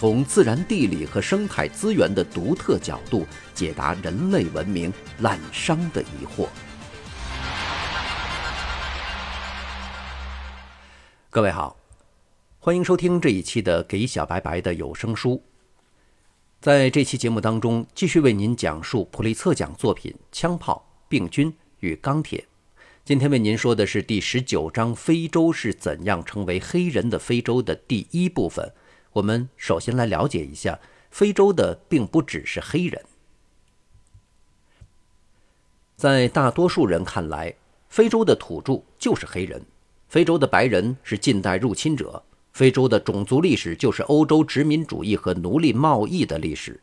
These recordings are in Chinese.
从自然地理和生态资源的独特角度解答人类文明滥觞的疑惑。各位好，欢迎收听这一期的《给小白白的有声书》。在这期节目当中，继续为您讲述普利策奖作品《枪炮、病菌与钢铁》。今天为您说的是第十九章“非洲是怎样成为黑人的非洲”的第一部分。我们首先来了解一下，非洲的并不只是黑人。在大多数人看来，非洲的土著就是黑人，非洲的白人是近代入侵者，非洲的种族历史就是欧洲殖民主义和奴隶贸易的历史。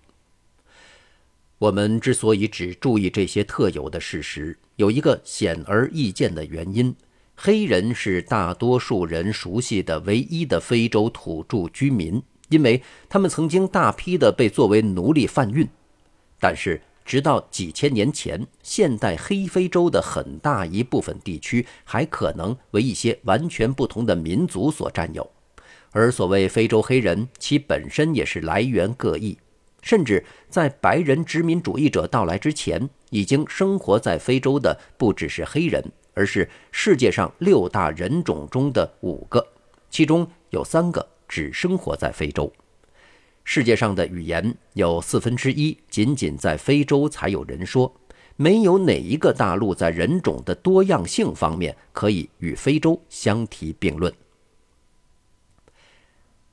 我们之所以只注意这些特有的事实，有一个显而易见的原因。黑人是大多数人熟悉的唯一的非洲土著居民，因为他们曾经大批的被作为奴隶贩运。但是，直到几千年前，现代黑非洲的很大一部分地区还可能为一些完全不同的民族所占有。而所谓非洲黑人，其本身也是来源各异，甚至在白人殖民主义者到来之前，已经生活在非洲的不只是黑人。而是世界上六大人种中的五个，其中有三个只生活在非洲。世界上的语言有四分之一仅仅在非洲才有人说，没有哪一个大陆在人种的多样性方面可以与非洲相提并论。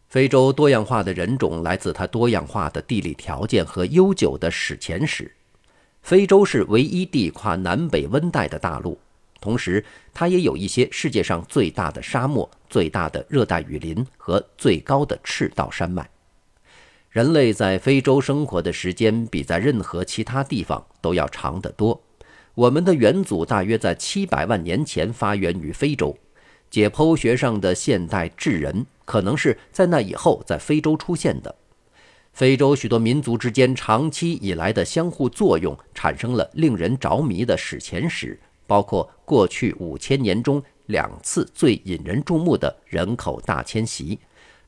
非洲多样化的人种来自它多样化的地理条件和悠久的史前史。非洲是唯一地跨南北温带的大陆。同时，它也有一些世界上最大的沙漠、最大的热带雨林和最高的赤道山脉。人类在非洲生活的时间比在任何其他地方都要长得多。我们的远祖大约在七百万年前发源于非洲。解剖学上的现代智人可能是在那以后在非洲出现的。非洲许多民族之间长期以来的相互作用，产生了令人着迷的史前史。包括过去五千年中两次最引人注目的人口大迁徙，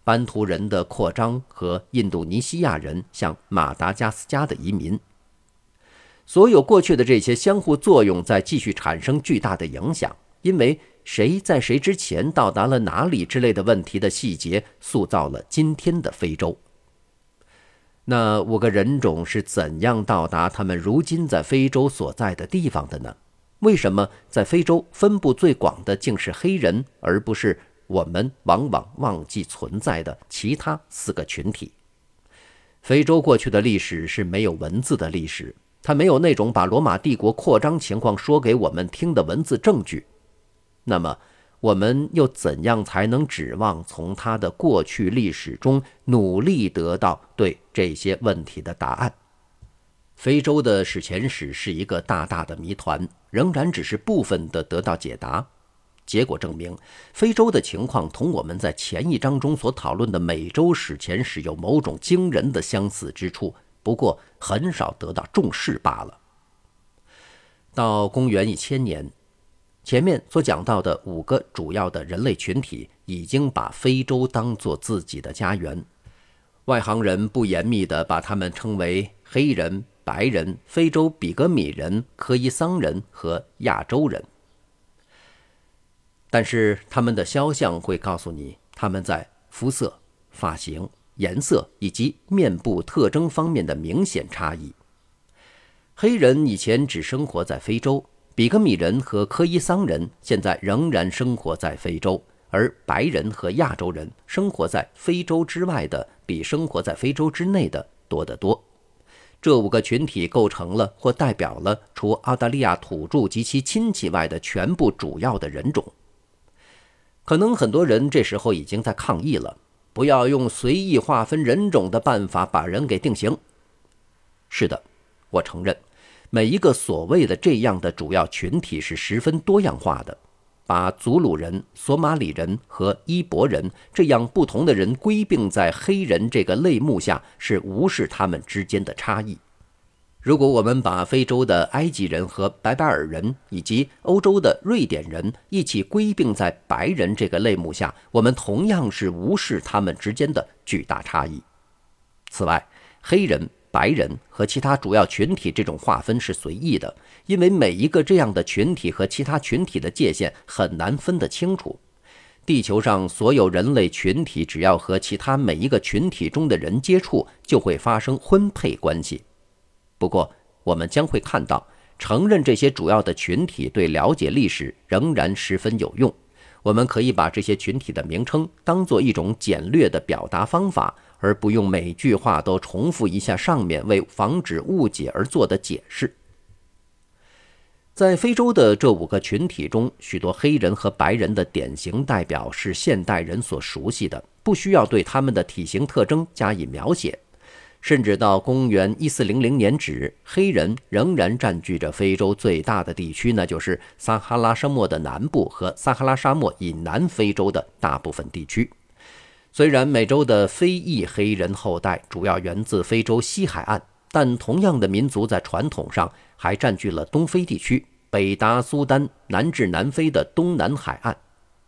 班图人的扩张和印度尼西亚人向马达加斯加的移民。所有过去的这些相互作用在继续产生巨大的影响，因为谁在谁之前到达了哪里之类的问题的细节，塑造了今天的非洲。那五个人种是怎样到达他们如今在非洲所在的地方的呢？为什么在非洲分布最广的竟是黑人，而不是我们往往忘记存在的其他四个群体？非洲过去的历史是没有文字的历史，它没有那种把罗马帝国扩张情况说给我们听的文字证据。那么，我们又怎样才能指望从它的过去历史中努力得到对这些问题的答案？非洲的史前史是一个大大的谜团，仍然只是部分的得到解答。结果证明，非洲的情况同我们在前一章中所讨论的美洲史前史有某种惊人的相似之处，不过很少得到重视罢了。到公元一千年，前面所讲到的五个主要的人类群体已经把非洲当作自己的家园，外行人不严密地把他们称为黑人。白人、非洲比格米人、科伊桑人和亚洲人，但是他们的肖像会告诉你他们在肤色、发型、颜色以及面部特征方面的明显差异。黑人以前只生活在非洲，比格米人和科伊桑人现在仍然生活在非洲，而白人和亚洲人生活在非洲之外的比生活在非洲之内的多得多。这五个群体构成了或代表了除澳大利亚土著及其亲戚外的全部主要的人种。可能很多人这时候已经在抗议了：不要用随意划分人种的办法把人给定型。是的，我承认，每一个所谓的这样的主要群体是十分多样化的。把祖鲁人、索马里人和伊博人这样不同的人归并在黑人这个类目下，是无视他们之间的差异。如果我们把非洲的埃及人和白白尔人以及欧洲的瑞典人一起归并在白人这个类目下，我们同样是无视他们之间的巨大差异。此外，黑人。白人和其他主要群体这种划分是随意的，因为每一个这样的群体和其他群体的界限很难分得清楚。地球上所有人类群体，只要和其他每一个群体中的人接触，就会发生婚配关系。不过，我们将会看到，承认这些主要的群体对了解历史仍然十分有用。我们可以把这些群体的名称当做一种简略的表达方法。而不用每句话都重复一下上面为防止误解而做的解释。在非洲的这五个群体中，许多黑人和白人的典型代表是现代人所熟悉的，不需要对他们的体型特征加以描写。甚至到公元一四零零年止，黑人仍然占据着非洲最大的地区，那就是撒哈拉沙漠的南部和撒哈拉沙漠以南非洲的大部分地区。虽然美洲的非裔黑人后代主要源自非洲西海岸，但同样的民族在传统上还占据了东非地区，北达苏丹，南至南非的东南海岸，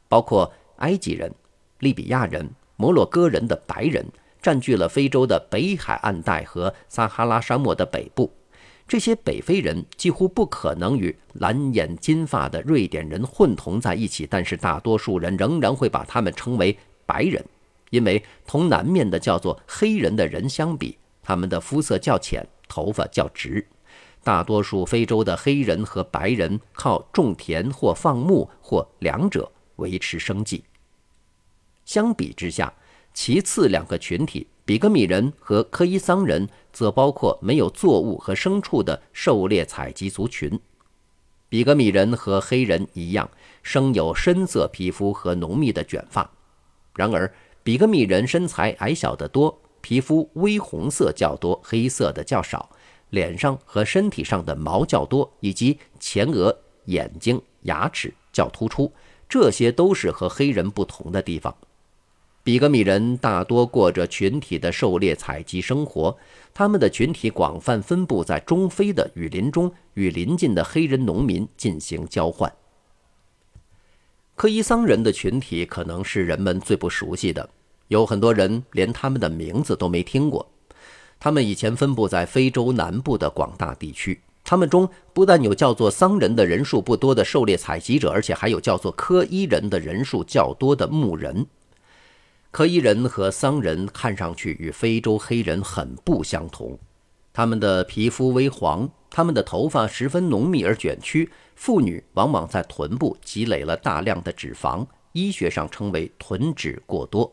包括埃及人、利比亚人、摩洛哥人的白人占据了非洲的北海岸带和撒哈拉沙漠的北部。这些北非人几乎不可能与蓝眼金发的瑞典人混同在一起，但是大多数人仍然会把他们称为白人。因为同南面的叫做黑人的人相比，他们的肤色较浅，头发较直。大多数非洲的黑人和白人靠种田或放牧或两者维持生计。相比之下，其次两个群体——比格米人和科伊桑人，则包括没有作物和牲畜的狩猎采集族群。比格米人和黑人一样，生有深色皮肤和浓密的卷发。然而，比格米人身材矮小得多，皮肤微红色较多，黑色的较少，脸上和身体上的毛较多，以及前额、眼睛、牙齿较突出，这些都是和黑人不同的地方。比格米人大多过着群体的狩猎采集生活，他们的群体广泛分布在中非的雨林中，与邻近的黑人农民进行交换。科伊桑人的群体可能是人们最不熟悉的。有很多人连他们的名字都没听过。他们以前分布在非洲南部的广大地区。他们中不但有叫做桑人的人数不多的狩猎采集者，而且还有叫做科伊人的人数较多的牧人。科伊人和桑人看上去与非洲黑人很不相同。他们的皮肤微黄，他们的头发十分浓密而卷曲。妇女往往在臀部积累了大量的脂肪，医学上称为臀脂过多。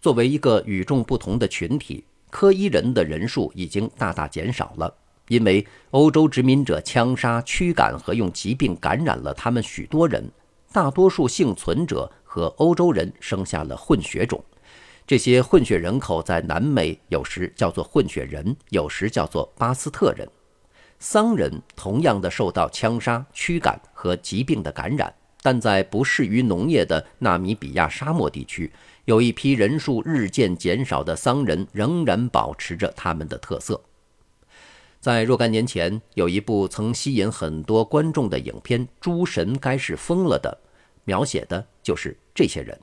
作为一个与众不同的群体，科伊人的人数已经大大减少了，因为欧洲殖民者枪杀、驱赶和用疾病感染了他们许多人。大多数幸存者和欧洲人生下了混血种，这些混血人口在南美有时叫做混血人，有时叫做巴斯特人。桑人同样的受到枪杀、驱赶和疾病的感染，但在不适于农业的纳米比亚沙漠地区。有一批人数日渐减少的桑人仍然保持着他们的特色。在若干年前，有一部曾吸引很多观众的影片《诸神该是疯了的》，描写的就是这些人。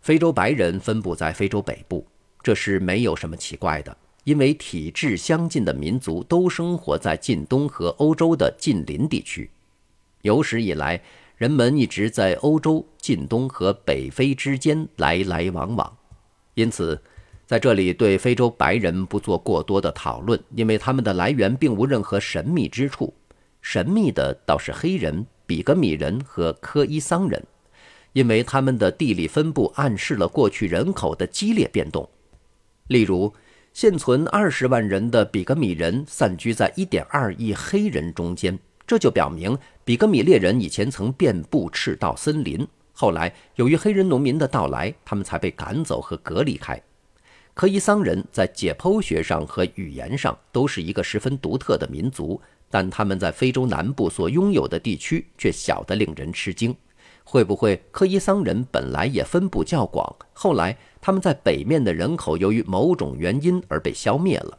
非洲白人分布在非洲北部，这是没有什么奇怪的，因为体质相近的民族都生活在近东和欧洲的近邻地区，有史以来。人们一直在欧洲、近东和北非之间来来往往，因此，在这里对非洲白人不做过多的讨论，因为他们的来源并无任何神秘之处。神秘的倒是黑人、比格米人和科伊桑人，因为他们的地理分布暗示了过去人口的激烈变动。例如，现存二十万人的比格米人散居在一点二亿黑人中间。这就表明，比格米猎人以前曾遍布赤道森林，后来由于黑人农民的到来，他们才被赶走和隔离开。科伊桑人在解剖学上和语言上都是一个十分独特的民族，但他们在非洲南部所拥有的地区却小得令人吃惊。会不会科伊桑人本来也分布较广，后来他们在北面的人口由于某种原因而被消灭了？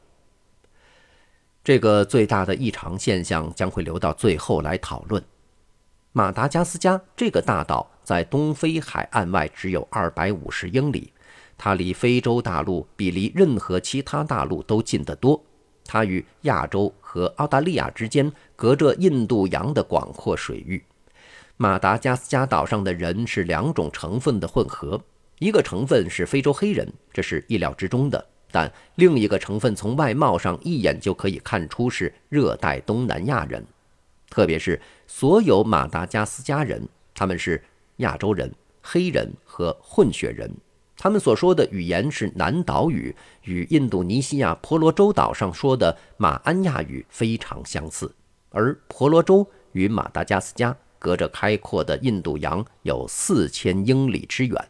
这个最大的异常现象将会留到最后来讨论。马达加斯加这个大岛在东非海岸外只有二百五十英里，它离非洲大陆比离任何其他大陆都近得多。它与亚洲和澳大利亚之间隔着印度洋的广阔水域。马达加斯加岛上的人是两种成分的混合，一个成分是非洲黑人，这是意料之中的。但另一个成分从外貌上一眼就可以看出是热带东南亚人，特别是所有马达加斯加人，他们是亚洲人、黑人和混血人。他们所说的语言是南岛语，与印度尼西亚婆罗洲岛上说的马安亚语非常相似。而婆罗洲与马达加斯加隔着开阔的印度洋有四千英里之远。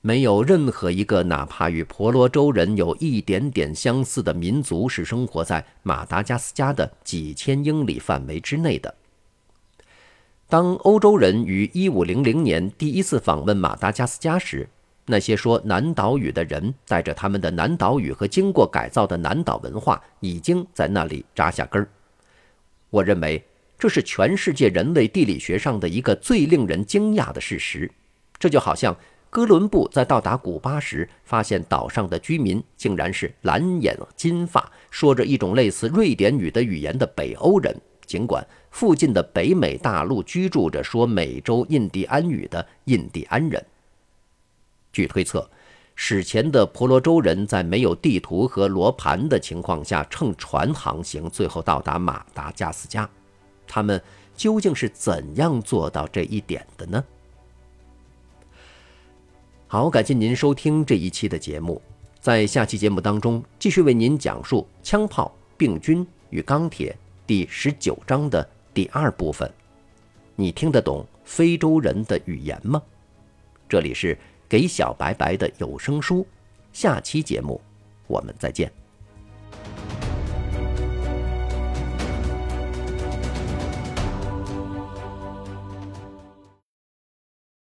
没有任何一个哪怕与婆罗洲人有一点点相似的民族是生活在马达加斯加的几千英里范围之内的。当欧洲人于1500年第一次访问马达加斯加时，那些说南岛语的人带着他们的南岛语和经过改造的南岛文化已经在那里扎下根儿。我认为这是全世界人类地理学上的一个最令人惊讶的事实。这就好像。哥伦布在到达古巴时，发现岛上的居民竟然是蓝眼金发、说着一种类似瑞典语的语言的北欧人，尽管附近的北美大陆居住着说美洲印第安语的印第安人。据推测，史前的婆罗洲人在没有地图和罗盘的情况下，乘船航行，最后到达马达加斯加。他们究竟是怎样做到这一点的呢？好，感谢您收听这一期的节目。在下期节目当中，继续为您讲述《枪炮、病菌与钢铁》第十九章的第二部分。你听得懂非洲人的语言吗？这里是给小白白的有声书。下期节目，我们再见。